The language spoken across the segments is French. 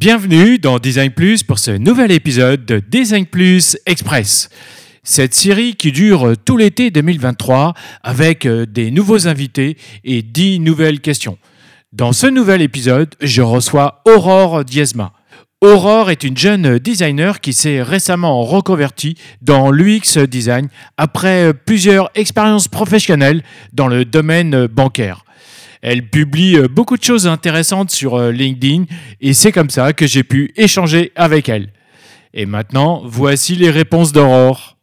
Bienvenue dans Design Plus pour ce nouvel épisode de Design Plus Express. Cette série qui dure tout l'été 2023 avec euh, des nouveaux invités et 10 nouvelles questions. Dans ce nouvel épisode, je reçois Aurore Diezma. Aurore est une jeune designer qui s'est récemment reconvertie dans l'UX design après plusieurs expériences professionnelles dans le domaine bancaire. Elle publie euh, beaucoup de choses intéressantes sur euh, LinkedIn et c'est comme ça que j'ai pu échanger avec elle. Et maintenant, voici les réponses d'Aurore.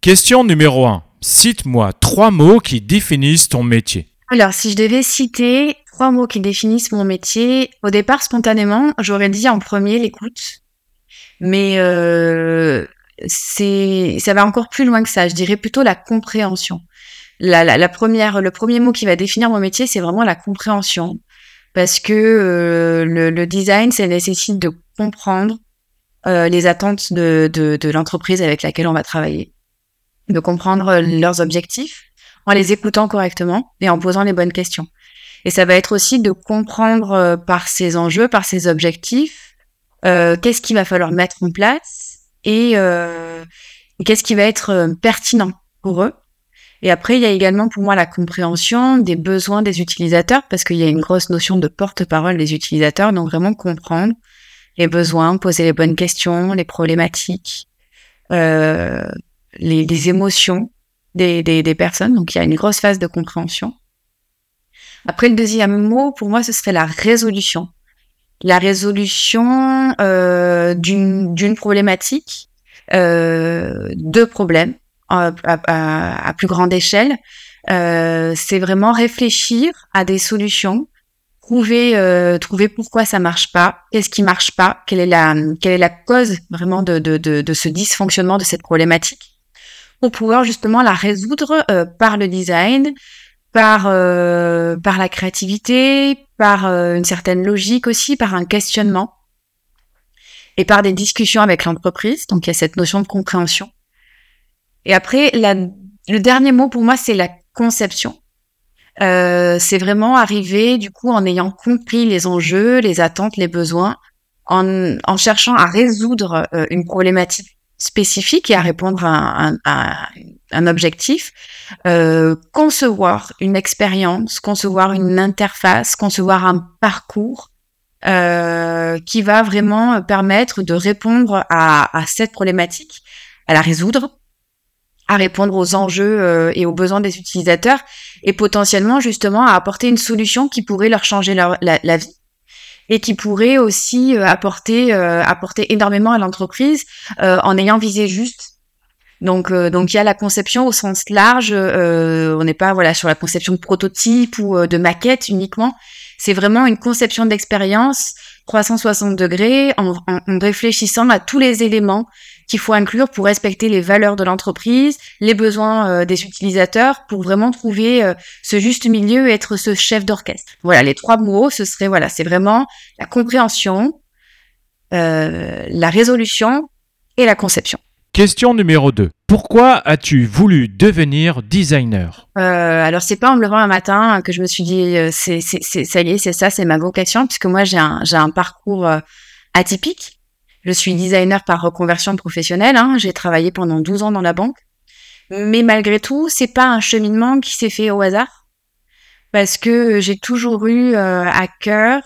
Question numéro 1. Cite-moi trois mots qui définissent ton métier. Alors, si je devais citer trois mots qui définissent mon métier, au départ, spontanément, j'aurais dit en premier l'écoute. Mais euh, c'est, ça va encore plus loin que ça. Je dirais plutôt la compréhension la, première, le premier mot qui va définir mon métier, c'est vraiment la compréhension. Parce que euh, le, design, ça nécessite de comprendre euh, les attentes de, de, l'entreprise avec laquelle on va travailler, de comprendre leurs objectifs en les écoutant correctement et en posant les bonnes questions. Et ça va être aussi de comprendre euh, par ces enjeux, par ces objectifs, qu'est-ce qu'il va falloir mettre en place et qu'est-ce qui va être pertinent pour eux et après, il y a également pour moi la compréhension des besoins des utilisateurs, parce qu'il y a une grosse notion de porte-parole des utilisateurs, donc vraiment comprendre les besoins, poser les bonnes questions, les problématiques, euh, les, les, émotions des, des, des, personnes. Donc il y a une grosse phase de compréhension. Après, le deuxième mot, pour moi, ce serait la résolution. La résolution euh, d'une problématique, euh, de problèmes à, à, à, plus grande échelle, euh, c'est vraiment réfléchir à des solutions, trouver euh, trouver pourquoi ça marche pas, qu'est-ce qui marche pas, quelle est la quelle est la cause vraiment de de, de, de ce dysfonctionnement de cette problématique, pour pouvoir justement la résoudre euh, par le design, par euh, par la créativité, par euh, une certaine logique aussi, par un questionnement et par des discussions avec l'entreprise. Donc il y a cette notion de compréhension. Et après, le dernier mot pour moi, c'est la conception. Euh, c'est vraiment arriver du coup en ayant compris les enjeux, les attentes, les besoins, en, en cherchant à résoudre euh, une problématique spécifique et à répondre à, à, un objectif, euh, concevoir une expérience, concevoir une interface, concevoir un parcours euh, qui va vraiment permettre de répondre à, à cette problématique, à la résoudre à répondre aux enjeux euh, et aux besoins des utilisateurs et potentiellement justement à apporter une solution qui pourrait leur changer leur, la, vie et qui pourrait aussi euh, apporter euh, apporter énormément à l'entreprise en ayant visé juste. Donc donc il y a la conception au sens large. on n'est pas voilà sur la conception de prototype ou de maquette uniquement. C'est vraiment une conception d'expérience 360 degrés en, en, réfléchissant à tous les éléments qu'il faut inclure pour respecter les valeurs de l'entreprise, les besoins euh, des utilisateurs, pour vraiment trouver euh, ce juste milieu et être ce chef d'orchestre. Voilà, les trois mots, ce serait voilà, c'est vraiment la compréhension, euh, la résolution et la conception. Question numéro 2. Pourquoi as-tu voulu devenir designer? Euh, Alors c'est pas en me levant un matin que je me suis dit c'est c'est ça y est c'est ça c'est ma vocation puisque moi j'ai un j'ai un parcours atypique je suis designer par reconversion professionnelle. Hein. J'ai travaillé pendant 12 ans dans la banque. Mais malgré tout, c'est pas un cheminement qui s'est fait au hasard. Parce que j'ai toujours eu euh, à cœur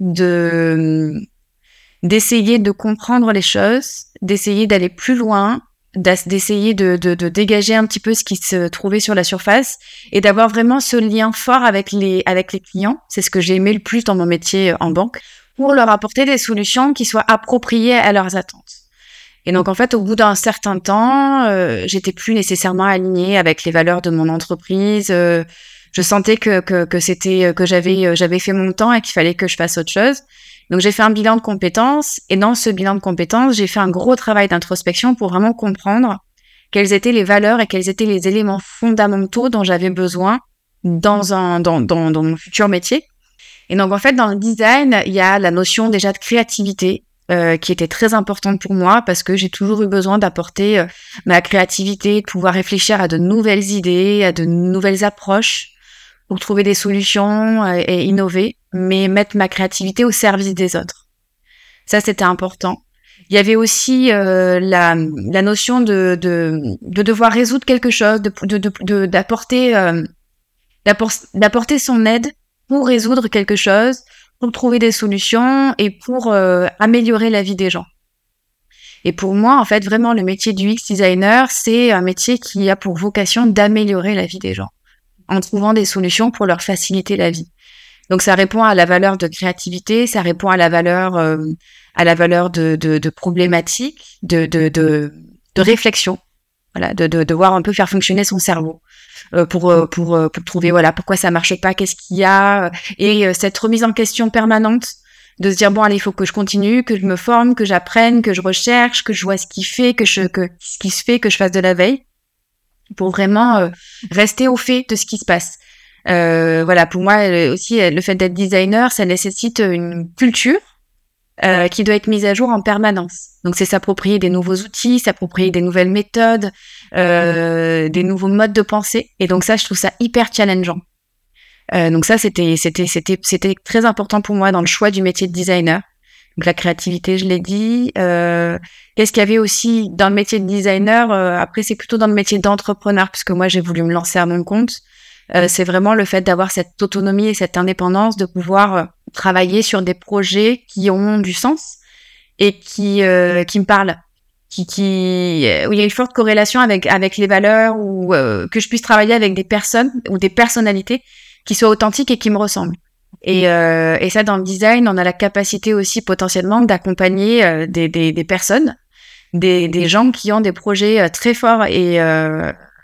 de d'essayer de comprendre les choses, d'essayer d'aller plus loin, d'essayer de, dégager un petit peu ce qui se trouvait sur la surface et d'avoir vraiment ce lien fort les, avec les clients. C'est ce que j'ai aimé le plus dans mon métier en banque pour leur apporter des solutions qui soient appropriées à leurs attentes. Et donc en fait, au bout d'un certain temps, euh, j'étais plus nécessairement alignée avec les valeurs de mon entreprise. Euh, je sentais que que, que c'était que j'avais euh, j'avais fait mon temps et qu'il fallait que je fasse autre chose. Donc j'ai fait un bilan de compétences et dans ce bilan de compétences, j'ai fait un gros travail d'introspection pour vraiment comprendre quelles étaient les valeurs et quels étaient les éléments fondamentaux dont j'avais besoin dans un dans, dans, dans mon futur métier et donc en fait dans le design, il y a la notion déjà de créativité euh, qui était très importante pour moi parce que j'ai toujours eu besoin d'apporter euh, ma créativité, de pouvoir réfléchir à de nouvelles idées, à de nouvelles approches pour trouver des solutions et innover, mais mettre ma créativité au service des autres. Ça, c'était important. Il y avait aussi euh, la, la, notion de, de, de, devoir résoudre quelque chose, de, d'apporter, euh, d'apporter son aide pour résoudre quelque chose, pour trouver des solutions et pour euh, améliorer la vie des gens. Et pour moi, en fait, vraiment, le métier du UX designer, c'est un métier qui a pour vocation d'améliorer la vie des gens en trouvant des solutions pour leur faciliter la vie. Donc ça répond à la valeur de créativité, ça répond à la valeur euh, à la valeur de, de, de problématique, de, de, de, réflexion, voilà, de, de, de voir un peu faire fonctionner son cerveau. Euh, pour, euh, pour, pour trouver voilà pourquoi ça marche pas, qu'est-ce qu'il y a et cette remise en question permanente de se dire bon allez il faut que je continue, que je me forme, que j'apprenne, que je recherche, que je vois ce qui fait, que je que ce qui se fait, que je fasse de la veille pour vraiment rester au fait de ce qui se passe. Euh, voilà, pour moi aussi, le fait d'être designer, ça nécessite une culture euh, qui doit être mise à jour en permanence. Donc, c'est s'approprier des nouveaux outils, s'approprier des nouvelles méthodes, euh, des nouveaux modes de pensée. Et donc, ça, je trouve ça hyper challengeant. Euh, donc ça, c'était, c'était, c'était, c'était très important pour moi dans le choix du métier de designer. Donc la créativité, je l'ai dit. Euh, qu'est-ce qu'il y avait aussi dans le métier de designer? Euh, Après, c'est plutôt dans le métier d'entrepreneur, puisque moi, j'ai voulu me lancer à mon compte. Euh, c'est vraiment le fait d'avoir cette autonomie et cette indépendance, de pouvoir euh, travailler sur des projets qui ont du sens et qui euh, qui me parlent, qui qui où il y a une forte corrélation avec avec les valeurs ou que je puisse travailler avec des personnes ou des personnalités qui soient authentiques et qui me ressemblent. Et, et ça, dans le design, on a la capacité aussi potentiellement d'accompagner des, des, des, personnes, des, des gens qui ont des projets très forts et,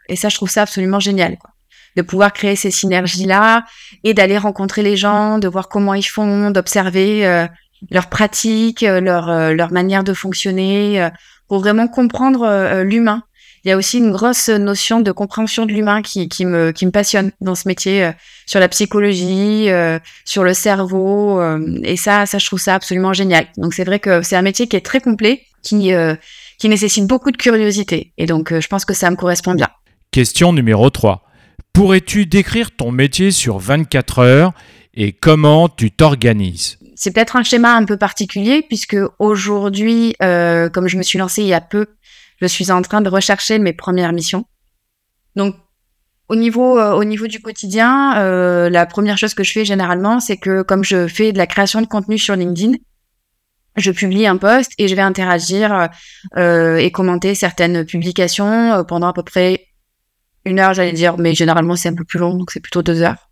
et ça, je trouve ça absolument génial. Quoi de pouvoir créer ces synergies-là et d'aller rencontrer les gens, de voir comment ils font, d'observer euh, leurs pratiques, euh, leur, euh, leur manière de fonctionner, pour vraiment comprendre l'humain. Il y a aussi une grosse notion de compréhension de l'humain qui, qui, me, qui me passionne dans ce métier, sur la psychologie, sur le cerveau, et ça, ça, je trouve ça absolument génial. Donc c'est vrai que c'est un métier qui est très complet, qui, qui nécessite beaucoup de curiosité, et donc je pense que ça me correspond bien. Question numéro 3. Pourrais-tu décrire ton métier sur 24 heures et comment tu t'organises? C'est peut-être un schéma un peu particulier puisque aujourd'hui, euh, comme je me suis lancée il y a peu, je suis en train de rechercher mes premières missions. Donc au niveau, euh, au niveau du quotidien, euh, la première chose que je fais généralement, c'est que comme je fais de la création de contenu sur LinkedIn, je publie un post et je vais interagir et commenter certaines publications pendant à peu près une heure, j'allais dire, mais généralement c'est un peu plus long, donc c'est plutôt deux heures.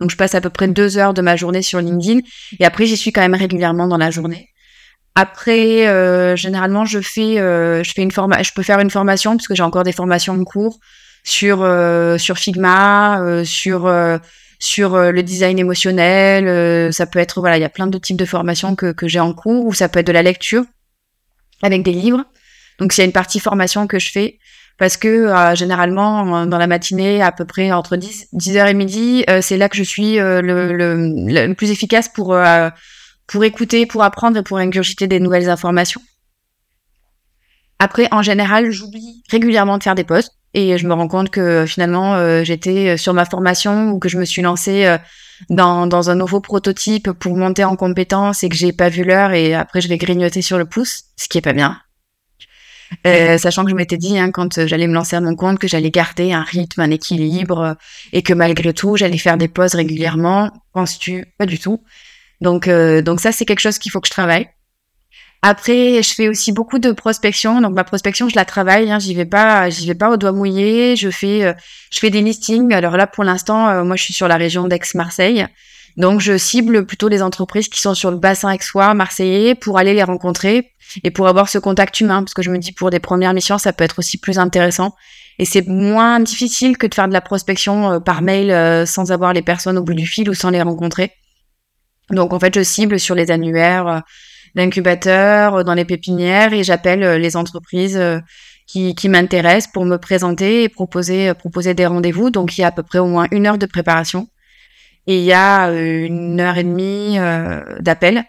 Donc je passe à peu près deux heures de ma journée sur LinkedIn et après j'y suis quand même régulièrement dans la journée. Après, euh, généralement je fais, euh, je fais une forma, je peux faire une formation parce que j'ai encore des formations en cours sur euh, sur Figma, sur sur le design émotionnel. ça peut être voilà, il y a plein de types de formations que que j'ai en cours ou ça peut être de la lecture avec des livres. Donc il y a une partie formation que je fais parce que euh, généralement dans la matinée à peu près entre 10 10h et midi euh, c'est là que je suis euh, le, le, le, plus efficace pour pour écouter pour apprendre et pour ingurgiter des nouvelles informations. Après en général j'oublie régulièrement de faire des posts et je me rends compte que finalement j'étais sur ma formation ou que je me suis lancée dans, dans un nouveau prototype pour monter en compétence et que j'ai pas vu l'heure et après je vais grignoter sur le pouce ce qui est pas bien euh, sachant que je m'étais dit hein, quand j'allais me lancer à mon compte que j'allais garder un rythme, un équilibre euh, et que malgré tout j'allais faire des pauses régulièrement. Penses-tu? Pas du tout. Donc euh, donc ça c'est quelque chose qu'il faut que je travaille. Après, je fais aussi beaucoup de prospection. Donc ma prospection, je la travaille. Hein, j'y vais pas, j'y vais pas au doigt mouillé. Je fais, je fais des listings. Alors là, pour l'instant, moi, je suis sur la région d'Aix-Marseille. Donc, je cible plutôt les entreprises qui sont sur le bassin aixois, marseillais, pour aller les rencontrer et pour avoir ce contact humain. Parce que je me dis, pour des premières missions, ça peut être aussi plus intéressant. Et c'est moins difficile que de faire de la prospection euh, par mail euh, sans avoir les personnes au bout du fil ou sans les rencontrer. Donc, en fait, je cible sur les annuaires euh, d'incubateurs, dans les pépinières, et j'appelle les entreprises qui, qui m'intéressent pour me présenter et proposer, proposer des rendez-vous. Donc, il y a à peu près au moins une heure de préparation et il y a euh, une heure et demie euh, d'appel.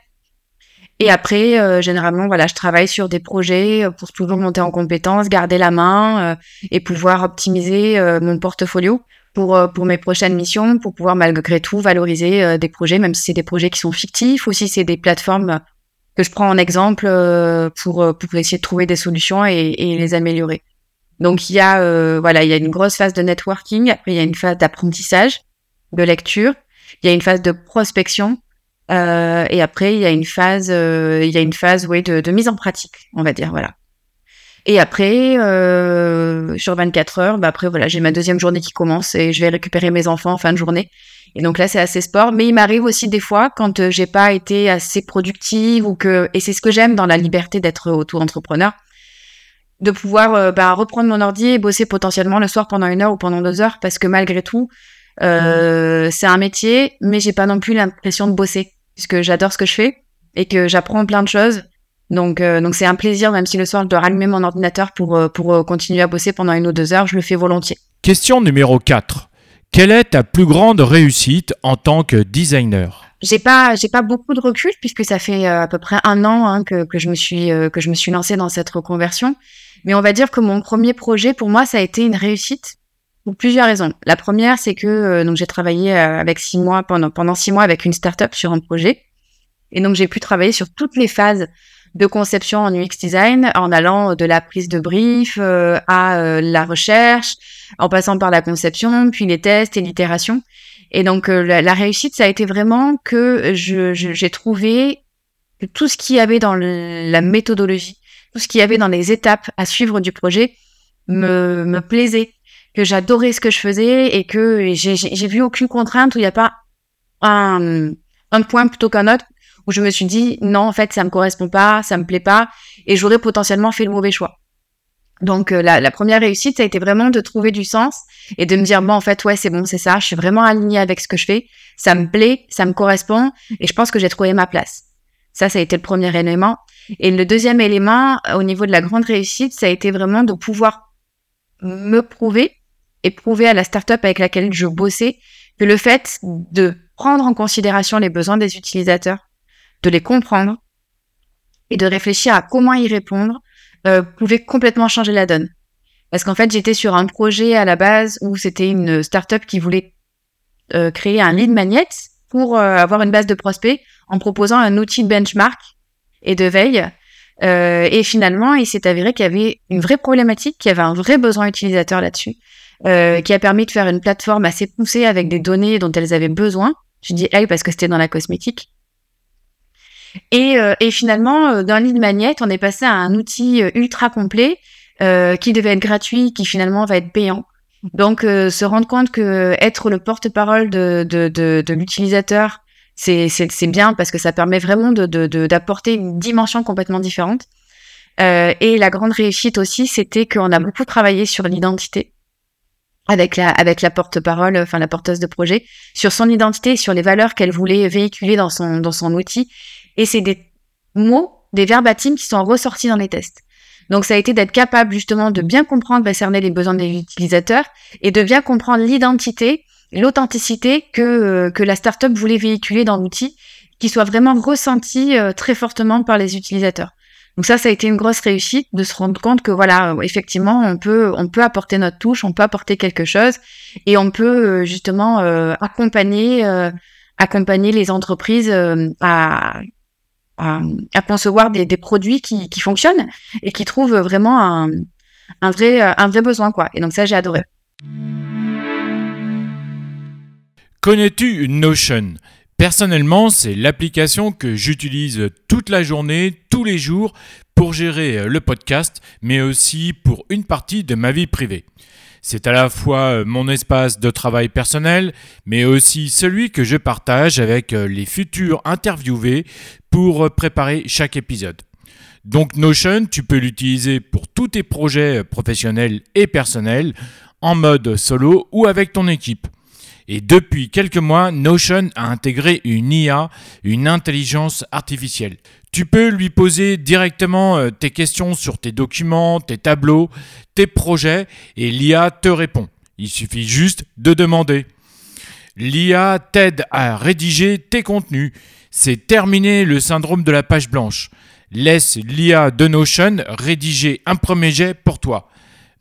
Et après, euh, généralement, voilà, je travaille sur des projets pour toujours monter en compétences, garder la main et pouvoir optimiser mon portfolio pour, pour mes prochaines missions, pour pouvoir malgré tout valoriser des projets, même si c'est des projets qui sont fictifs ou si c'est des plateformes que je prends en exemple pour, pour essayer de trouver des solutions et, et les améliorer. Donc il y a voilà, il y a une grosse phase de networking, après il y a une phase d'apprentissage, de lecture, il y a une phase de prospection euh, et après, il y a une phase, euh, il y a une phase, oui, de, de, mise en pratique, on va dire, voilà. Et après, euh, sur 24 heures, bah après, voilà, j'ai ma deuxième journée qui commence et je vais récupérer mes enfants en fin de journée. Et donc là, c'est assez sport. Mais il m'arrive aussi des fois, quand euh, j'ai pas été assez productive ou que, et c'est ce que j'aime dans la liberté d'être auto-entrepreneur, de pouvoir euh, bah, reprendre mon ordi et bosser potentiellement le soir pendant une heure ou pendant deux heures parce que malgré tout, euh, c'est un métier, mais j'ai pas non plus l'impression de bosser puisque j'adore ce que je fais et que j'apprends plein de choses. Donc, euh, donc c'est un plaisir, même si le soir je dois rallumer mon ordinateur pour, euh, pour continuer à bosser pendant une ou deux heures, je le fais volontiers. Question numéro 4. Quelle est ta plus grande réussite en tant que designer? J'ai pas j'ai pas beaucoup de recul puisque ça fait à peu près un an hein, que, que je me suis que je me suis lancée dans cette reconversion mais on va dire que mon premier projet pour moi ça a été une réussite pour plusieurs raisons. La première, c'est que euh, donc j'ai travaillé euh, avec six mois pendant pendant six mois avec une startup sur un projet, et donc j'ai pu travailler sur toutes les phases de conception en UX design, en allant de la prise de brief euh, à la recherche, en passant par la conception, puis les tests et l'itération. Et donc la, réussite, ça a été vraiment que je, j'ai trouvé que tout ce qu'il y avait dans la méthodologie, tout ce qu'il y avait dans les étapes à suivre du projet me, me plaisait que j'adorais ce que je faisais et que j'ai vu aucune contrainte où il n'y a pas un, un point plutôt qu'un autre où je me suis dit non en fait ça me correspond pas, ça me plaît pas et j'aurais potentiellement fait le mauvais choix. Donc euh, la, la, première réussite ça a été vraiment de trouver du sens et de me dire bon en fait ouais c'est bon c'est ça, je suis vraiment alignée avec ce que je fais, ça me plaît, ça me correspond et je pense que j'ai trouvé ma place. Ça ça a été le premier élément et le deuxième élément au niveau de la grande réussite ça a été vraiment de pouvoir me prouver et prouver à la startup avec laquelle je bossais que le fait de prendre en considération les besoins des utilisateurs, de les comprendre et de réfléchir à comment y répondre euh, pouvait complètement changer la donne. Parce qu'en fait, j'étais sur un projet à la base où c'était une startup qui voulait euh, créer un lead magnet pour euh, avoir une base de prospects en proposant un outil de benchmark et de veille. Euh, et finalement, il s'est avéré qu'il y avait une vraie problématique, qu'il y avait un vrai besoin utilisateur là-dessus. Euh, qui a permis de faire une plateforme assez poussée avec des données dont elles avaient besoin. Je dis elle parce que c'était dans la cosmétique. Et, euh, et finalement, euh, dans lead magnet, on est passé à un outil ultra complet qui devait être gratuit, qui finalement va être payant. Donc, se rendre compte que être le porte-parole de, de, de, de l'utilisateur, c'est bien parce que ça permet vraiment d'apporter une dimension complètement différente. Euh, et la grande réussite aussi, c'était qu'on a beaucoup travaillé sur l'identité avec la, avec la porte-parole, enfin la porteuse de projet, sur son identité, sur les valeurs qu'elle voulait véhiculer dans son, dans son outil. Et c'est des mots, des verbatims qui sont ressortis dans les tests. Donc ça a été d'être capable justement de bien comprendre, bah, cerner les besoins des utilisateurs et de bien comprendre l'identité, l'authenticité que, euh, que la startup voulait véhiculer dans l'outil, qui soit vraiment ressenti euh, très fortement par les utilisateurs. Donc ça, ça a été une grosse réussite de se rendre compte que voilà, effectivement, on peut, on peut apporter notre touche, on peut apporter quelque chose, et on peut euh, justement euh, accompagner, euh, accompagner les entreprises à, à, concevoir des, des produits qui, qui, fonctionnent et qui trouvent vraiment un, un vrai, un vrai besoin quoi. Et donc ça, j'ai adoré. Connais-tu Notion? Personnellement, c'est l'application que j'utilise toute la journée, tous les jours, pour gérer euh, le podcast, mais aussi pour une partie de ma vie privée. C'est à la fois euh, mon espace de travail personnel, mais aussi celui que je partage avec euh, les futurs interviewés pour préparer chaque épisode. Donc Notion, tu peux l'utiliser pour tous tes projets professionnels et personnels, en mode solo ou avec ton équipe. Et depuis quelques mois, Notion a intégré une IA, une intelligence artificielle. Tu peux lui poser directement euh, tes questions sur tes documents, tes tableaux, tes projets, et l'IA te répond. Il suffit juste de demander. L'IA t'aide à rédiger tes contenus. C'est terminé le syndrome de la page blanche. Laisse l'IA de Notion rédiger un premier jet pour toi.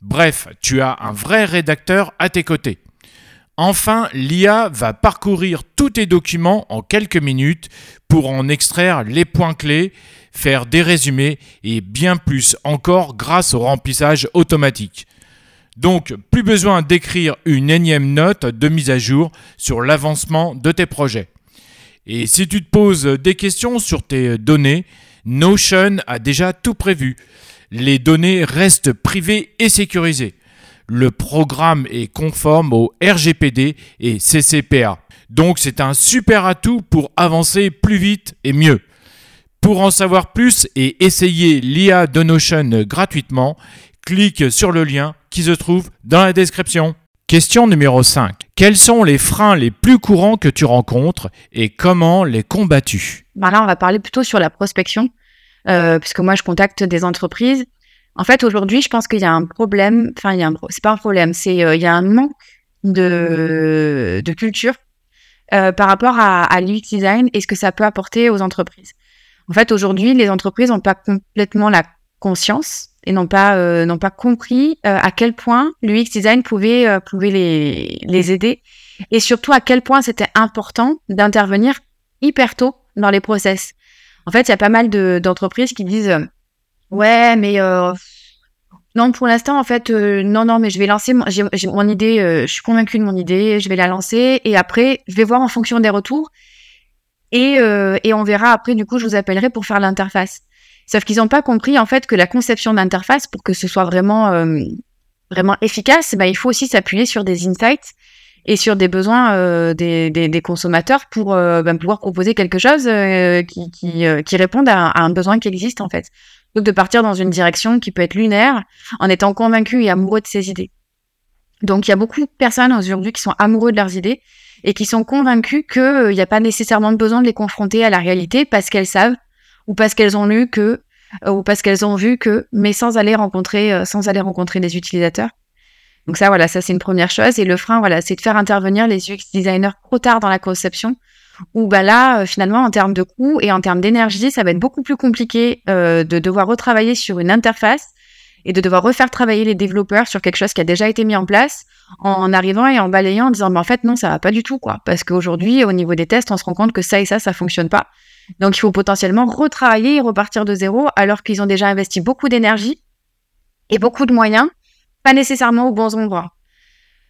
Bref, tu as un vrai rédacteur à tes côtés. Enfin, l'IA va parcourir tous tes documents en quelques minutes pour en extraire les points clés, faire des résumés et bien plus encore grâce au remplissage automatique. Donc, plus besoin d'écrire une énième note de mise à jour sur l'avancement de tes projets. Et si tu te poses des questions sur tes données, Notion a déjà tout prévu. Les données restent privées et sécurisées. Le programme est conforme au RGPD et CCPA. Donc c'est un super atout pour avancer plus vite et mieux. Pour en savoir plus et essayer l'IA de Notion gratuitement, clique sur le lien qui se trouve dans la description. Question numéro 5. Quels sont les freins les plus courants que tu rencontres et comment les combats-tu bah Là, on va parler plutôt sur la prospection, euh, puisque moi, je contacte des entreprises. En fait, aujourd'hui, je pense qu'il y a un problème, enfin, il y a un, c'est pas un problème, c'est euh, il y a un manque de, de culture euh, par rapport à, à l'UX design et ce que ça peut apporter aux entreprises. En fait, aujourd'hui, les entreprises n'ont pas complètement la conscience et n'ont pas euh, n'ont pas compris euh, à quel point l'UX design pouvait euh, pouvait les les aider et surtout à quel point c'était important d'intervenir hyper tôt dans les process. En fait, il y a pas mal de d'entreprises qui disent ouais, mais non, pour l'instant, en fait, non, non, mais je vais lancer mon, j'ai, mon idée, je suis convaincue de mon idée, je vais la lancer et après, je vais voir en fonction des retours et, et on verra après, du coup, je vous appellerai pour faire l'interface. Sauf qu'ils n'ont pas compris en fait que la conception d'interface, pour que ce soit vraiment euh, vraiment efficace, bah, il faut aussi s'appuyer sur des insights et sur des besoins euh, des, des, des, consommateurs pour euh, bah, pouvoir proposer quelque chose qui, qui, qui réponde à, à, un besoin qui existe en fait. Donc de partir dans une direction qui peut être lunaire en étant convaincu et amoureux de ses idées. Donc il y a beaucoup de personnes aujourd'hui qui sont amoureux de leurs idées et qui sont convaincus qu'il n'y a pas nécessairement besoin de les confronter à la réalité parce qu'elles savent ou parce qu'elles ont lu que, euh, ou parce qu'elles ont vu que, mais sans aller rencontrer, euh, sans aller rencontrer les utilisateurs. Donc ça, voilà, ça c'est une première chose. Et le frein, voilà, c'est de faire intervenir les UX designers trop tard dans la conception, où bah là, euh, finalement, en termes de coût et en termes d'énergie, ça va être beaucoup plus compliqué de devoir retravailler sur une interface et de devoir refaire travailler les développeurs sur quelque chose qui a déjà été mis en place en arrivant et en balayant en disant mais en fait non ça va pas du tout quoi. Parce qu'aujourd'hui au niveau des tests on se rend compte que ça et ça ça fonctionne pas. Donc, il faut potentiellement retravailler et repartir de zéro alors qu'ils ont déjà investi beaucoup d'énergie et beaucoup de moyens, pas nécessairement aux bons endroits.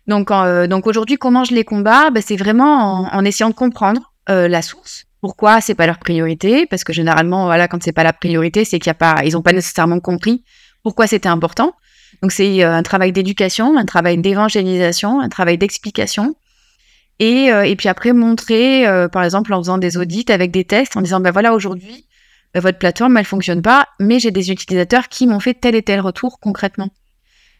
Donc, euh, donc aujourd'hui, comment je les combats? Ben, C'est vraiment en, essayant de comprendre euh, la source. Pourquoi c'est pas leur priorité? Parce que généralement, voilà, quand c'est pas la priorité, c'est qu'il y a pas, ils ont pas nécessairement compris pourquoi c'était important. Donc c'est euh, un travail d'éducation, un travail d'évangélisation, un travail d'explication et, euh, et puis après, montrer, par exemple, en faisant des audits avec des tests, en disant, ben voilà, aujourd'hui, votre plateforme, elle fonctionne pas, mais j'ai des utilisateurs qui m'ont fait tel et tel retour concrètement.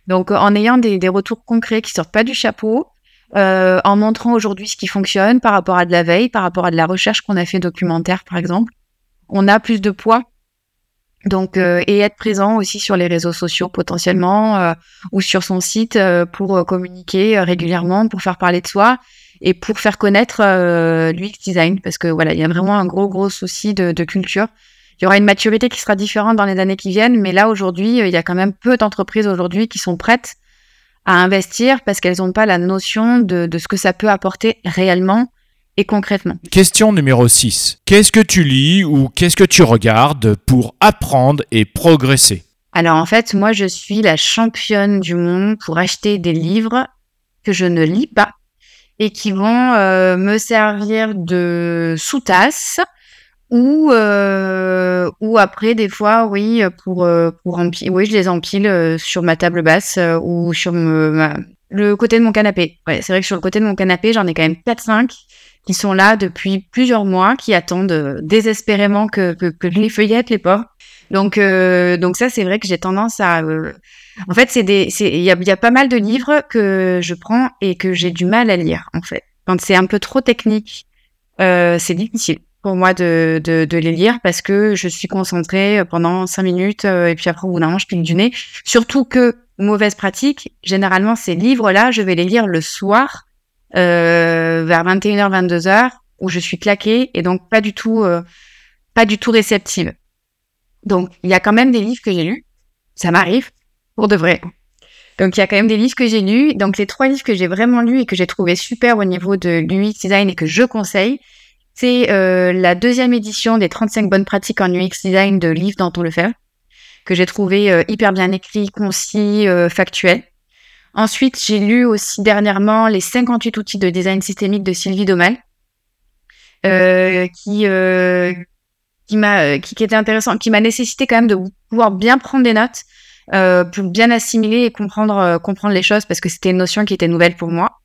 Donc, en ayant des, des, retours concrets qui sortent pas du chapeau, euh, en montrant aujourd'hui ce qui fonctionne par rapport à de la veille, par rapport à de la recherche qu'on a fait documentaire, par exemple, on a plus de poids. Donc, euh, et être présent aussi sur les réseaux sociaux potentiellement euh, ou sur son site pour communiquer régulièrement, pour faire parler de soi et pour faire connaître euh, l'UX design parce que voilà, il y a vraiment un gros gros souci de, de, culture. Il y aura une maturité qui sera différente dans les années qui viennent, mais là aujourd'hui, euh, il y a quand même peu d'entreprises aujourd'hui qui sont prêtes à investir parce qu'elles n'ont pas la notion de, de ce que ça peut apporter réellement et concrètement. Question numéro 6. Qu'est-ce que tu lis ou qu'est-ce que tu regardes pour apprendre et progresser? Alors en fait, moi je suis la championne du monde pour acheter des livres que je ne lis pas et qui vont euh, me servir de sous-tasse ou euh, ou après des fois oui pour euh, pour empiler oui je les empile euh, sur ma table basse euh, ou sur ma, le côté de mon canapé. Ouais c'est vrai que sur le côté de mon canapé j'en ai quand même 4 5 qui sont là depuis plusieurs mois qui attendent désespérément que que, que je les feuillette les pauvres donc donc ça c'est vrai que j'ai tendance à en fait, c'est des, il y a, y a, pas mal de livres que je prends et que j'ai du mal à lire. En fait, quand c'est un peu trop technique, euh, c'est difficile pour moi de, de, de, les lire parce que je suis concentrée pendant cinq minutes euh, et puis après au bout d'un moment je pique du nez. Surtout que mauvaise pratique, généralement ces livres-là, je vais les lire le soir euh, vers 21h 22h où je suis claquée et donc pas du tout euh, pas du tout réceptive. Donc il y a quand même des livres que j'ai lus, ça m'arrive pour de vrai. Donc, il y a quand même des livres que j'ai lus. Donc, les trois livres que j'ai vraiment lus et que j'ai trouvé super au niveau de l'UX design et que je conseille, c'est euh, la deuxième édition des 35 bonnes pratiques en UX design de Livre Danton Lefebvre, que j'ai trouvé euh, hyper bien écrit, concis, euh, factuel. Ensuite, j'ai lu aussi dernièrement les 58 outils de design systémique de Sylvie Domal, qui qui m'a qui, était intéressant, qui m'a nécessité quand même de pouvoir bien prendre des notes pour bien assimiler et comprendre comprendre les choses parce que c'était une notion qui était nouvelle pour moi.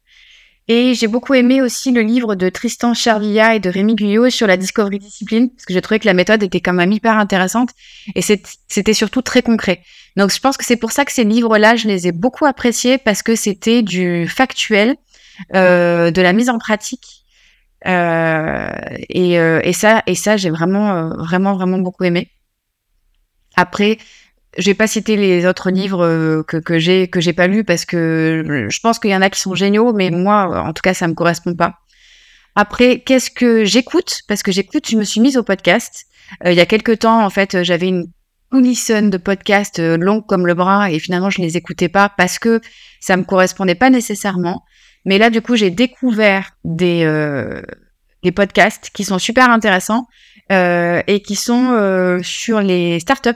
Et j'ai beaucoup aimé aussi le livre de Tristan Charvilla et de Rémi Guyot sur la discovery discipline, parce que j'ai trouvé que la méthode était quand même hyper intéressante et c'était surtout très concret. Donc je pense que c'est pour ça que ces livres-là, je les ai beaucoup appréciés parce que c'était du factuel, euh, de la mise en pratique. Euh, et, euh, et, ça, et ça j'ai vraiment, euh, vraiment, vraiment beaucoup aimé. Après, je vais pas citer les autres livres euh, que, que j'ai que j'ai pas lus parce que je pense qu'il y en a qui sont géniaux, mais moi, en tout cas, ça me correspond pas. Après, qu'est-ce que j'écoute? Parce que j'écoute, je me suis mise au podcast. Euh, il y a quelques temps, en fait, j'avais une listen de podcasts euh, longs comme le bras et finalement, je les écoutais pas parce que ça me correspondait pas nécessairement. Mais là, du coup, j'ai découvert des des podcasts qui sont super intéressants et qui sont sur les startups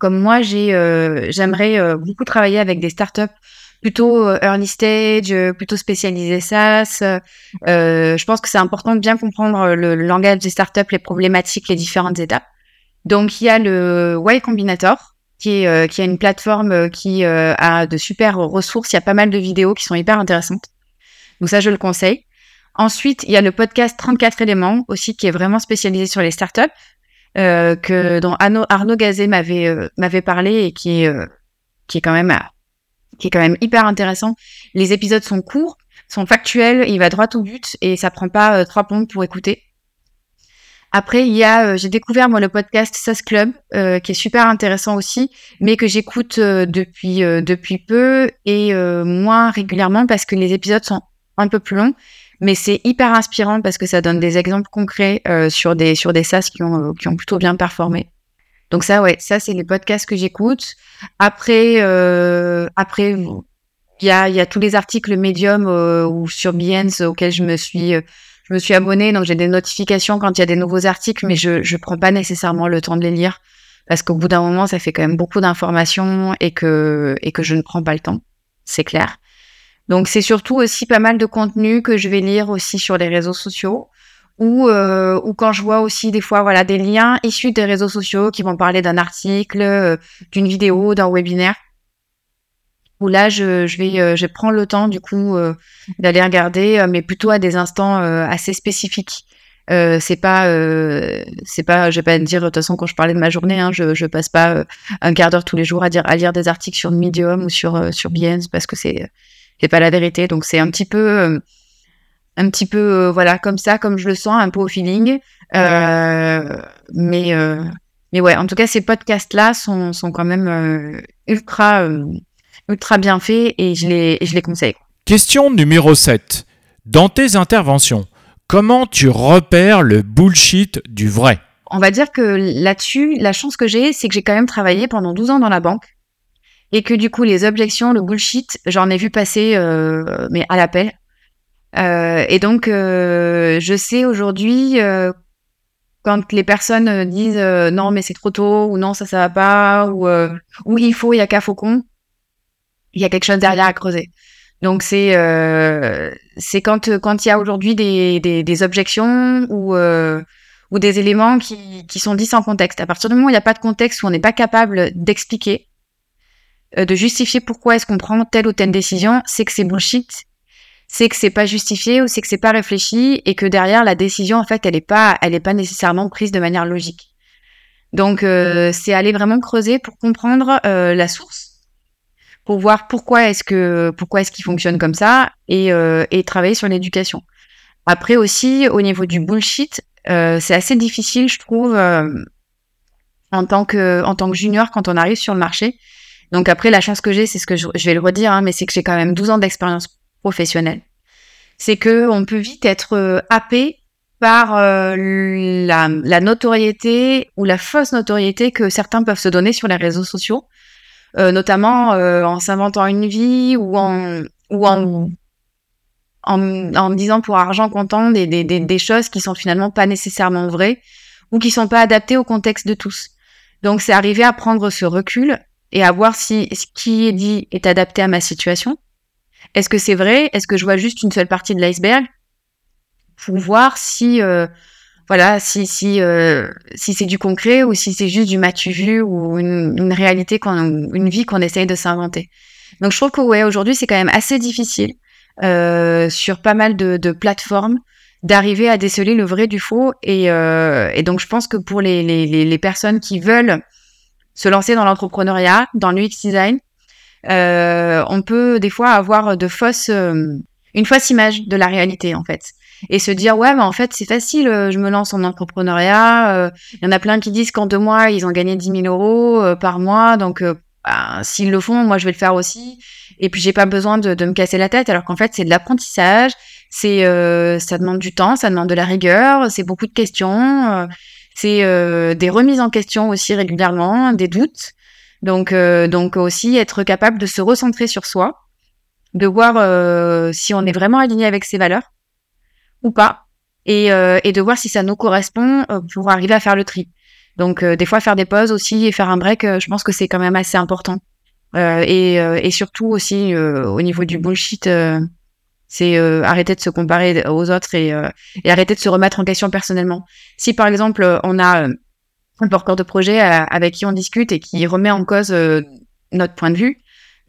comme moi, euh, j'aimerais euh, beaucoup travailler avec des startups plutôt euh, early stage, plutôt spécialisées SaaS. je pense que c'est important de bien comprendre le, langage des startups, les problématiques, les différentes étapes. Donc, il y a le Y Combinator, qui est qui a une plateforme qui a de super ressources. Il y a pas mal de vidéos qui sont hyper intéressantes. Donc ça, je le conseille. Ensuite, il y a le podcast 34 éléments aussi qui est vraiment spécialisé sur les startups. Euh, que dont Arnaud, Gazet m'avait euh, m'avait parlé et qui est euh, qui est quand même qui est quand même hyper intéressant. Les épisodes sont courts, sont factuels, il va droit au but et ça prend pas trois plombes pour écouter. Après, il y a, j'ai découvert moi le podcast SAS Club, qui est super intéressant aussi, mais que j'écoute depuis depuis peu et moins régulièrement parce que les épisodes sont un peu plus longs mais c'est hyper inspirant parce que ça donne des exemples concrets euh, sur des sur des SaaS qui ont euh, qui ont plutôt bien performé. Donc ça, ouais, ça c'est les podcasts que j'écoute. Après, euh, après, il y a y a tous les articles Medium ou sur Behance auxquels je me suis je me suis abonnée, donc j'ai des notifications quand il y a des nouveaux articles, mais je je prends pas nécessairement le temps de les lire parce qu'au bout d'un moment, ça fait quand même beaucoup d'informations et que et que je ne prends pas le temps, c'est clair. Donc c'est surtout aussi pas mal de contenu que je vais lire aussi sur les réseaux sociaux ou euh, ou quand je vois aussi des fois voilà des liens issus des réseaux sociaux qui vont parler d'un article, euh, d'une vidéo, d'un webinaire. Où là je, je vais euh, je prends le temps du coup euh, d'aller regarder mais plutôt à des instants assez spécifiques. c'est pas c'est pas je vais pas dire de toute façon quand je parlais de ma journée hein, je je passe pas un quart d'heure tous les jours à dire à lire des articles sur Medium ou sur sur Behance parce que c'est c'est pas la vérité. Donc c'est un petit peu, euh, un petit peu, euh, voilà, comme ça, comme je le sens, un peu au feeling. Euh, mais, mais ouais, en tout cas, ces podcasts-là sont, sont quand même ultra, ultra bien faits et je les, je les conseille. Question numéro 7. Dans tes interventions, comment tu repères le bullshit du vrai? On va dire que là-dessus, la chance que j'ai, c'est que j'ai quand même travaillé pendant 12 ans dans la banque et que du coup les objections, le bullshit, j'en ai vu passer euh, mais à l'appel. Euh, et donc euh, je sais aujourd'hui euh, quand les personnes disent euh, non mais c'est trop tôt ou non ça ça va pas ou ou il faut il y a qu'à faucon, il y a quelque chose derrière à creuser. Donc c'est c'est quand quand il y a aujourd'hui des, des, des objections ou ou des éléments qui, qui sont dits sans contexte. À partir du moment où il n'y a pas de contexte, où on n'est pas capable d'expliquer, euh, de justifier pourquoi est-ce qu'on prend telle ou telle décision, c'est que c'est bullshit, c'est que c'est pas justifié ou c'est que c'est pas réfléchi et que derrière la décision en fait elle est pas elle est pas nécessairement prise de manière logique. Donc euh, c'est aller vraiment creuser pour comprendre euh, la source, pour voir pourquoi est-ce que pourquoi est-ce qu'il fonctionne comme ça et, et travailler sur l'éducation. Après aussi au niveau du bullshit, c'est assez difficile je trouve en tant que en tant que junior quand on arrive sur le marché donc après, la chance que j'ai, c'est ce que je, vais le redire, hein, mais c'est que j'ai quand même 12 ans d'expérience professionnelle. C'est que on peut vite être euh, happé par euh, la, la, notoriété ou la fausse notoriété que certains peuvent se donner sur les réseaux sociaux notamment en s'inventant une vie ou en ou en en, en disant pour argent comptant des, des, des, choses qui sont finalement pas nécessairement vraies ou qui sont pas adaptées au contexte de tous. Donc c'est arriver à prendre ce recul et à voir si ce qui est dit est adapté à ma situation. Est-ce que c'est vrai? Est-ce que je vois juste une seule partie de l'iceberg? Pour voir si euh, voilà si si euh, si c'est du concret ou si c'est juste du matu vu ou une, réalité qu'on une vie qu'on essaye de s'inventer. Donc je trouve que ouais aujourd'hui c'est quand même assez difficile euh, sur pas mal de, de plateformes d'arriver à déceler le vrai du faux et, euh, et donc je pense que pour les, les, les personnes qui veulent se lancer dans l'entrepreneuriat, dans l'UX design, euh, on peut des fois avoir de fausses, euh, une fausse image de la réalité en fait, et se dire ouais mais en fait c'est facile, euh, je me lance en entrepreneuriat. Il y en a plein qui disent qu'en deux mois ils ont gagné 10 000 euros par mois, donc bah, s'ils le font, moi je vais le faire aussi. Et puis j'ai pas besoin de, de, me casser la tête, alors qu'en fait c'est de l'apprentissage, c'est ça demande du temps, ça demande de la rigueur, c'est beaucoup de questions. C'est euh, des remises en question aussi régulièrement, des doutes. Donc, euh, donc aussi être capable de se recentrer sur soi, de voir euh, si on est vraiment aligné avec ses valeurs ou pas, et, et de voir si ça nous correspond pour arriver à faire le tri. Donc des fois faire des pauses aussi et faire un break, je pense que c'est quand même assez important. et, et surtout aussi au niveau du bullshit c'est euh, arrêter de se comparer aux autres et, euh, et, arrêter de se remettre en question personnellement. Si par exemple on a euh, un porteur de projet avec qui on discute et qui remet en cause notre point de vue,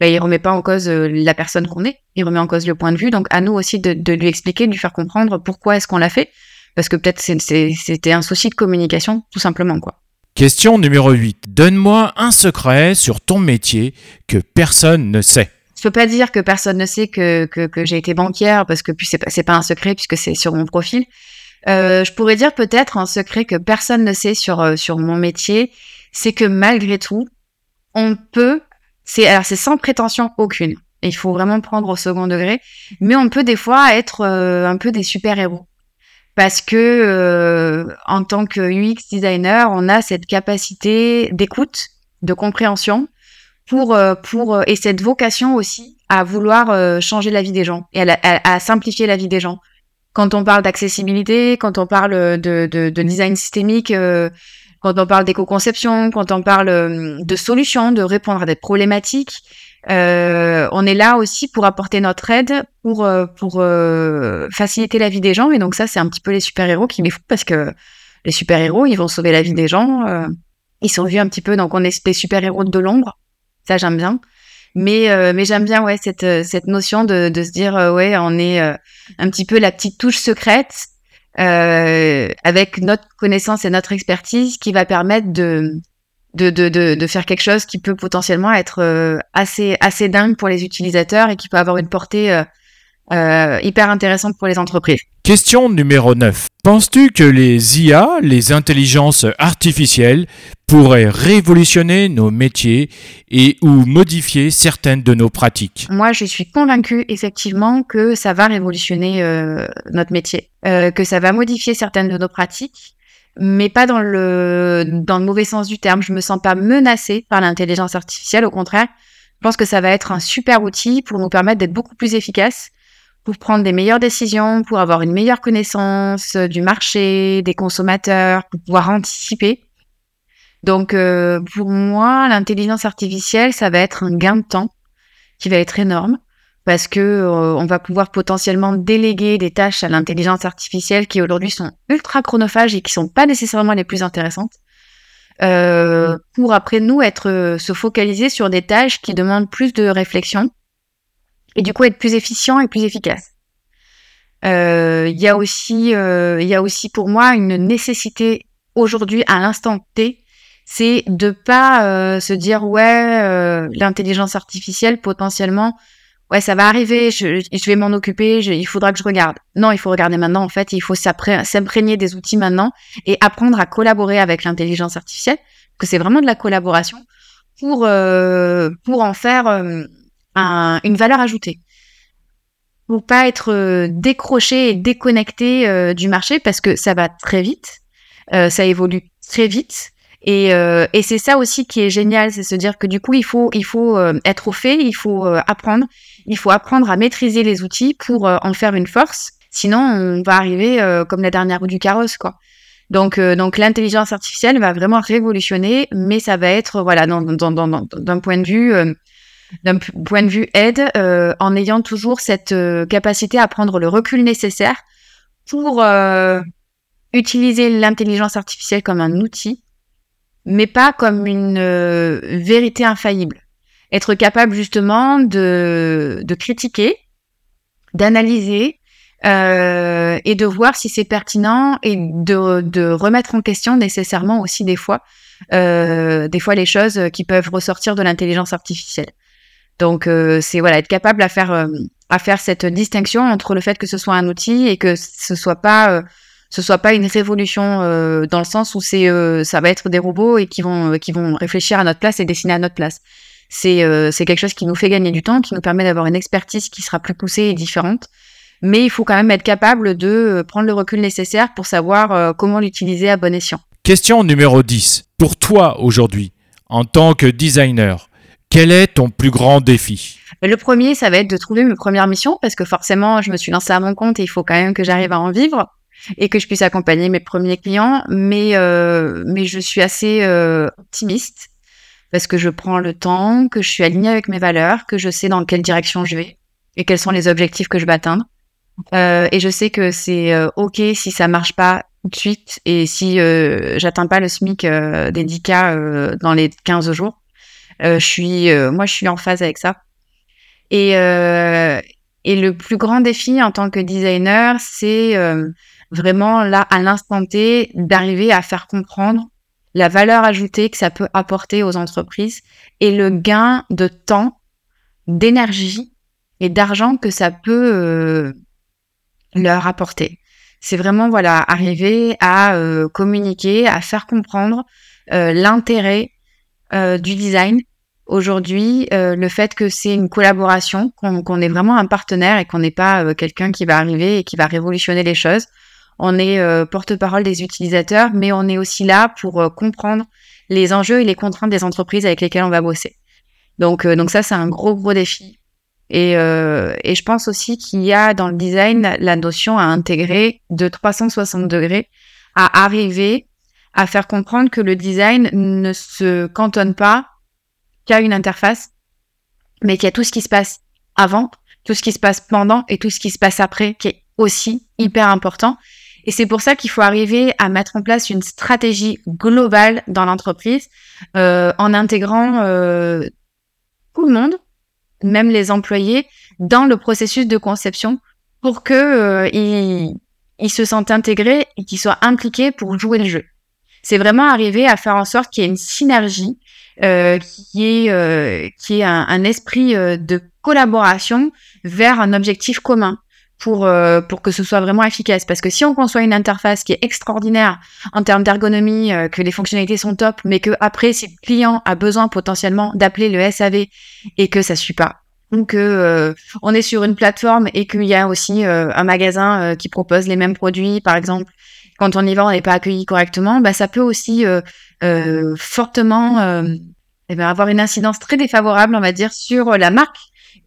ben, il remet pas en cause la personne qu'on est, il remet en cause le point de vue. Donc à nous aussi de, de lui expliquer, de lui faire comprendre pourquoi est-ce qu'on l'a fait, parce que peut-être c'était un souci de communication, tout simplement quoi. Question numéro 8. Donne-moi un secret sur ton métier que personne ne sait je peux pas dire que personne ne sait que, que, que j'ai été banquière parce que puis c'est pas, pas un secret puisque c'est sur mon profil. Euh, je pourrais dire peut-être un secret que personne ne sait sur euh, sur mon métier, c'est que malgré tout, on peut, c'est alors c'est sans prétention aucune. Il faut vraiment prendre au second degré, mais on peut des fois être euh, un peu des super héros parce que euh, en tant que UX designer, on a cette capacité d'écoute, de compréhension pour euh, pour euh, et cette vocation aussi à vouloir euh, changer la vie des gens et à, à, simplifier la vie des gens. Quand on parle d'accessibilité, quand on parle de, de, de design systémique, quand on parle d'éco-conception, quand on parle de solutions, de répondre à des problématiques, euh, on est là aussi pour apporter notre aide, pour pour faciliter la vie des gens. Et donc ça, c'est un petit peu les super héros qui les font parce que les super héros, ils vont sauver la vie des gens. ils sont vus un petit peu, donc on est des super héros de l'ombre. Ça, j'aime bien. Mais, euh, mais j'aime bien ouais, cette, euh, cette notion de, de se dire, euh, ouais, on est un petit peu la petite touche secrète avec notre connaissance et notre expertise qui va permettre de, de, de, de, de faire quelque chose qui peut potentiellement être assez, assez dingue pour les utilisateurs et qui peut avoir une portée euh, hyper intéressante pour les entreprises. Question numéro 9. Penses-tu que les IA, les intelligences artificielles, pourraient révolutionner nos métiers et ou modifier certaines de nos pratiques? Moi, je suis convaincue effectivement que ça va révolutionner euh, notre métier, euh, que ça va modifier certaines de nos pratiques, mais pas dans le dans le mauvais sens du terme. Je me sens pas menacée par l'intelligence artificielle, au contraire. Je pense que ça va être un super outil pour nous permettre d'être beaucoup plus efficaces pour prendre des meilleures décisions, pour avoir une meilleure connaissance euh, du marché, des consommateurs, pour pouvoir anticiper. Donc euh, pour moi, l'intelligence artificielle, ça va être un gain de temps qui va être énorme parce que euh, on va pouvoir potentiellement déléguer des tâches à l'intelligence artificielle qui aujourd'hui sont ultra chronophages et qui sont pas nécessairement les plus intéressantes. Euh, pour après nous être se focaliser sur des tâches qui demandent plus de réflexion et du coup être plus efficient et plus efficace. Euh, il y a aussi, euh, il y a aussi pour moi une nécessité aujourd'hui à l'instant T, c'est de pas euh, se dire ouais l'intelligence artificielle potentiellement ouais ça va arriver, je, je vais m'en occuper, il faudra que je regarde. Non, il faut regarder maintenant en fait, il faut s'imprégner des outils maintenant et apprendre à collaborer avec l'intelligence artificielle, que c'est vraiment de la collaboration pour pour en faire une valeur ajoutée pour pas être euh, décroché et déconnecté euh, du marché parce que ça va très vite, euh, ça évolue très vite Et, et c'est ça aussi qui est génial, c'est se dire que du coup, il faut, il faut être au fait, il faut apprendre, il faut apprendre à maîtriser les outils pour en faire une force. Sinon, on va arriver comme la dernière roue du carrosse, quoi. Donc, donc l'intelligence artificielle va vraiment révolutionner, mais ça va être, voilà, d'un point de vue, d'un point de vue aide, en ayant toujours cette capacité à prendre le recul nécessaire pour utiliser l'intelligence artificielle comme un outil mais pas comme une euh, vérité infaillible. Être capable justement de, de critiquer, d'analyser euh, et de voir si c'est pertinent et de, de, remettre en question nécessairement aussi des fois, euh, des fois les choses qui peuvent ressortir de l'intelligence artificielle. Donc euh, c'est voilà être capable à faire euh, à faire cette distinction entre le fait que ce soit un outil et que ce soit pas ce soit pas une révolution euh, dans le sens où c'est euh, ça va être des robots et qui vont euh, qui vont réfléchir à notre place et dessiner à notre place. C'est c'est quelque chose qui nous fait gagner du temps, qui nous permet d'avoir une expertise qui sera plus poussée et différente. Mais il faut quand même être capable de prendre le recul nécessaire pour savoir comment l'utiliser à bon escient. Question numéro 10. Pour toi aujourd'hui, en tant que designer, quel est ton plus grand défi? Le premier, ça va être de trouver mes premières missions parce que forcément, je me suis lancée à mon compte et il faut quand même que j'arrive à en vivre et que je puisse accompagner mes premiers clients. Mais, euh, mais je suis assez euh, optimiste parce que je prends le temps, que je suis alignée avec mes valeurs, que je sais dans quelle direction je vais et quels sont les objectifs que je vais atteindre. Euh, et je sais que c'est ok si ça marche pas tout de suite et si j'atteins pas le SMIC des 10 cas dans les 15 jours. Je suis, moi, je suis en phase avec ça. Et, et le plus grand défi en tant que designer, c'est vraiment là, à l'instant T, d'arriver à faire comprendre la valeur ajoutée que ça peut apporter aux entreprises et le gain de temps, d'énergie et d'argent que ça peut euh, leur apporter. C'est vraiment voilà arriver à euh, communiquer, à faire comprendre euh, l'intérêt du design. Aujourd'hui, le fait que c'est une collaboration, qu'on est vraiment un partenaire et qu'on n'est pas quelqu'un qui va arriver et qui va révolutionner les choses on est euh, porte-parole des utilisateurs, mais on est aussi là pour euh, comprendre les enjeux et les contraintes des entreprises avec lesquelles on va bosser. Donc, euh, donc ça, c'est un gros, gros défi. Et, et je pense aussi qu'il y a dans le design la notion à intégrer de 360 degrés, à arriver à faire comprendre que le design ne se cantonne pas qu'à une interface, mais qu'il y a tout ce qui se passe avant, tout ce qui se passe pendant et tout ce qui se passe après, qui est aussi hyper important et c'est pour ça qu'il faut arriver à mettre en place une stratégie globale dans l'entreprise euh, en intégrant euh, tout le monde, même les employés, dans le processus de conception pour que euh, ils, se sentent intégrés et qu'ils soient impliqués pour jouer le jeu. C'est vraiment arriver à faire en sorte qu'il y ait une synergie, euh, qui est euh, qui est un, esprit de collaboration vers un objectif commun pour, euh, pour que ce soit vraiment efficace. Parce que si on conçoit une interface qui est extraordinaire en termes d'ergonomie, euh, que les fonctionnalités sont top, mais que après, si le client a besoin potentiellement d'appeler le SAV et que ça suit pas, ou que euh, on est sur une plateforme et qu'il y a aussi un magasin qui propose les mêmes produits, par exemple, quand on y va, on n'est pas accueilli correctement, bah, ça peut aussi fortement eh ben, avoir une incidence très défavorable, on va dire, sur la marque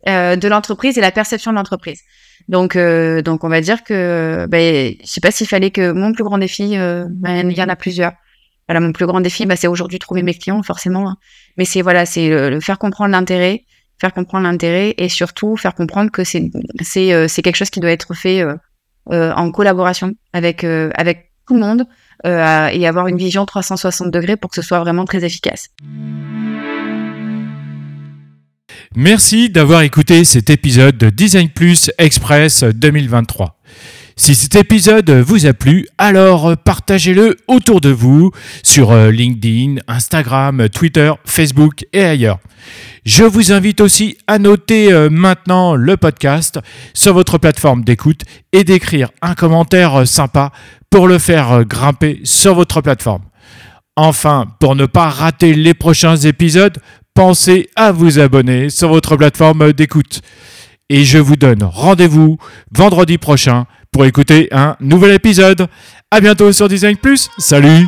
de l'entreprise et la perception de l'entreprise. Donc, euh, donc on va dire que, ben, je sais pas s'il fallait que mon plus grand défi, euh, ben, il y en a plusieurs. Voilà, mon plus grand défi, ben, c'est aujourd'hui trouver mes clients, forcément. Hein. Mais c'est voilà, c'est le, faire comprendre l'intérêt, faire comprendre l'intérêt et surtout faire comprendre que c'est euh, c'est quelque chose qui doit être fait en collaboration avec avec tout le monde et avoir une vision 360 degrés pour que ce soit vraiment très efficace. Merci d'avoir écouté cet épisode de Design Plus Express 2023. Si cet épisode vous a plu, alors partagez-le autour de vous sur euh, LinkedIn, Instagram, Twitter, Facebook et ailleurs. Je vous invite aussi à noter euh, maintenant le podcast sur votre plateforme d'écoute et d'écrire un commentaire euh, sympa pour le faire grimper sur votre plateforme. Enfin, pour ne pas rater les prochains épisodes, pensez à vous abonner sur votre plateforme d'écoute. Et je vous donne rendez-vous vendredi prochain pour écouter un nouvel épisode. À bientôt sur Design. Salut!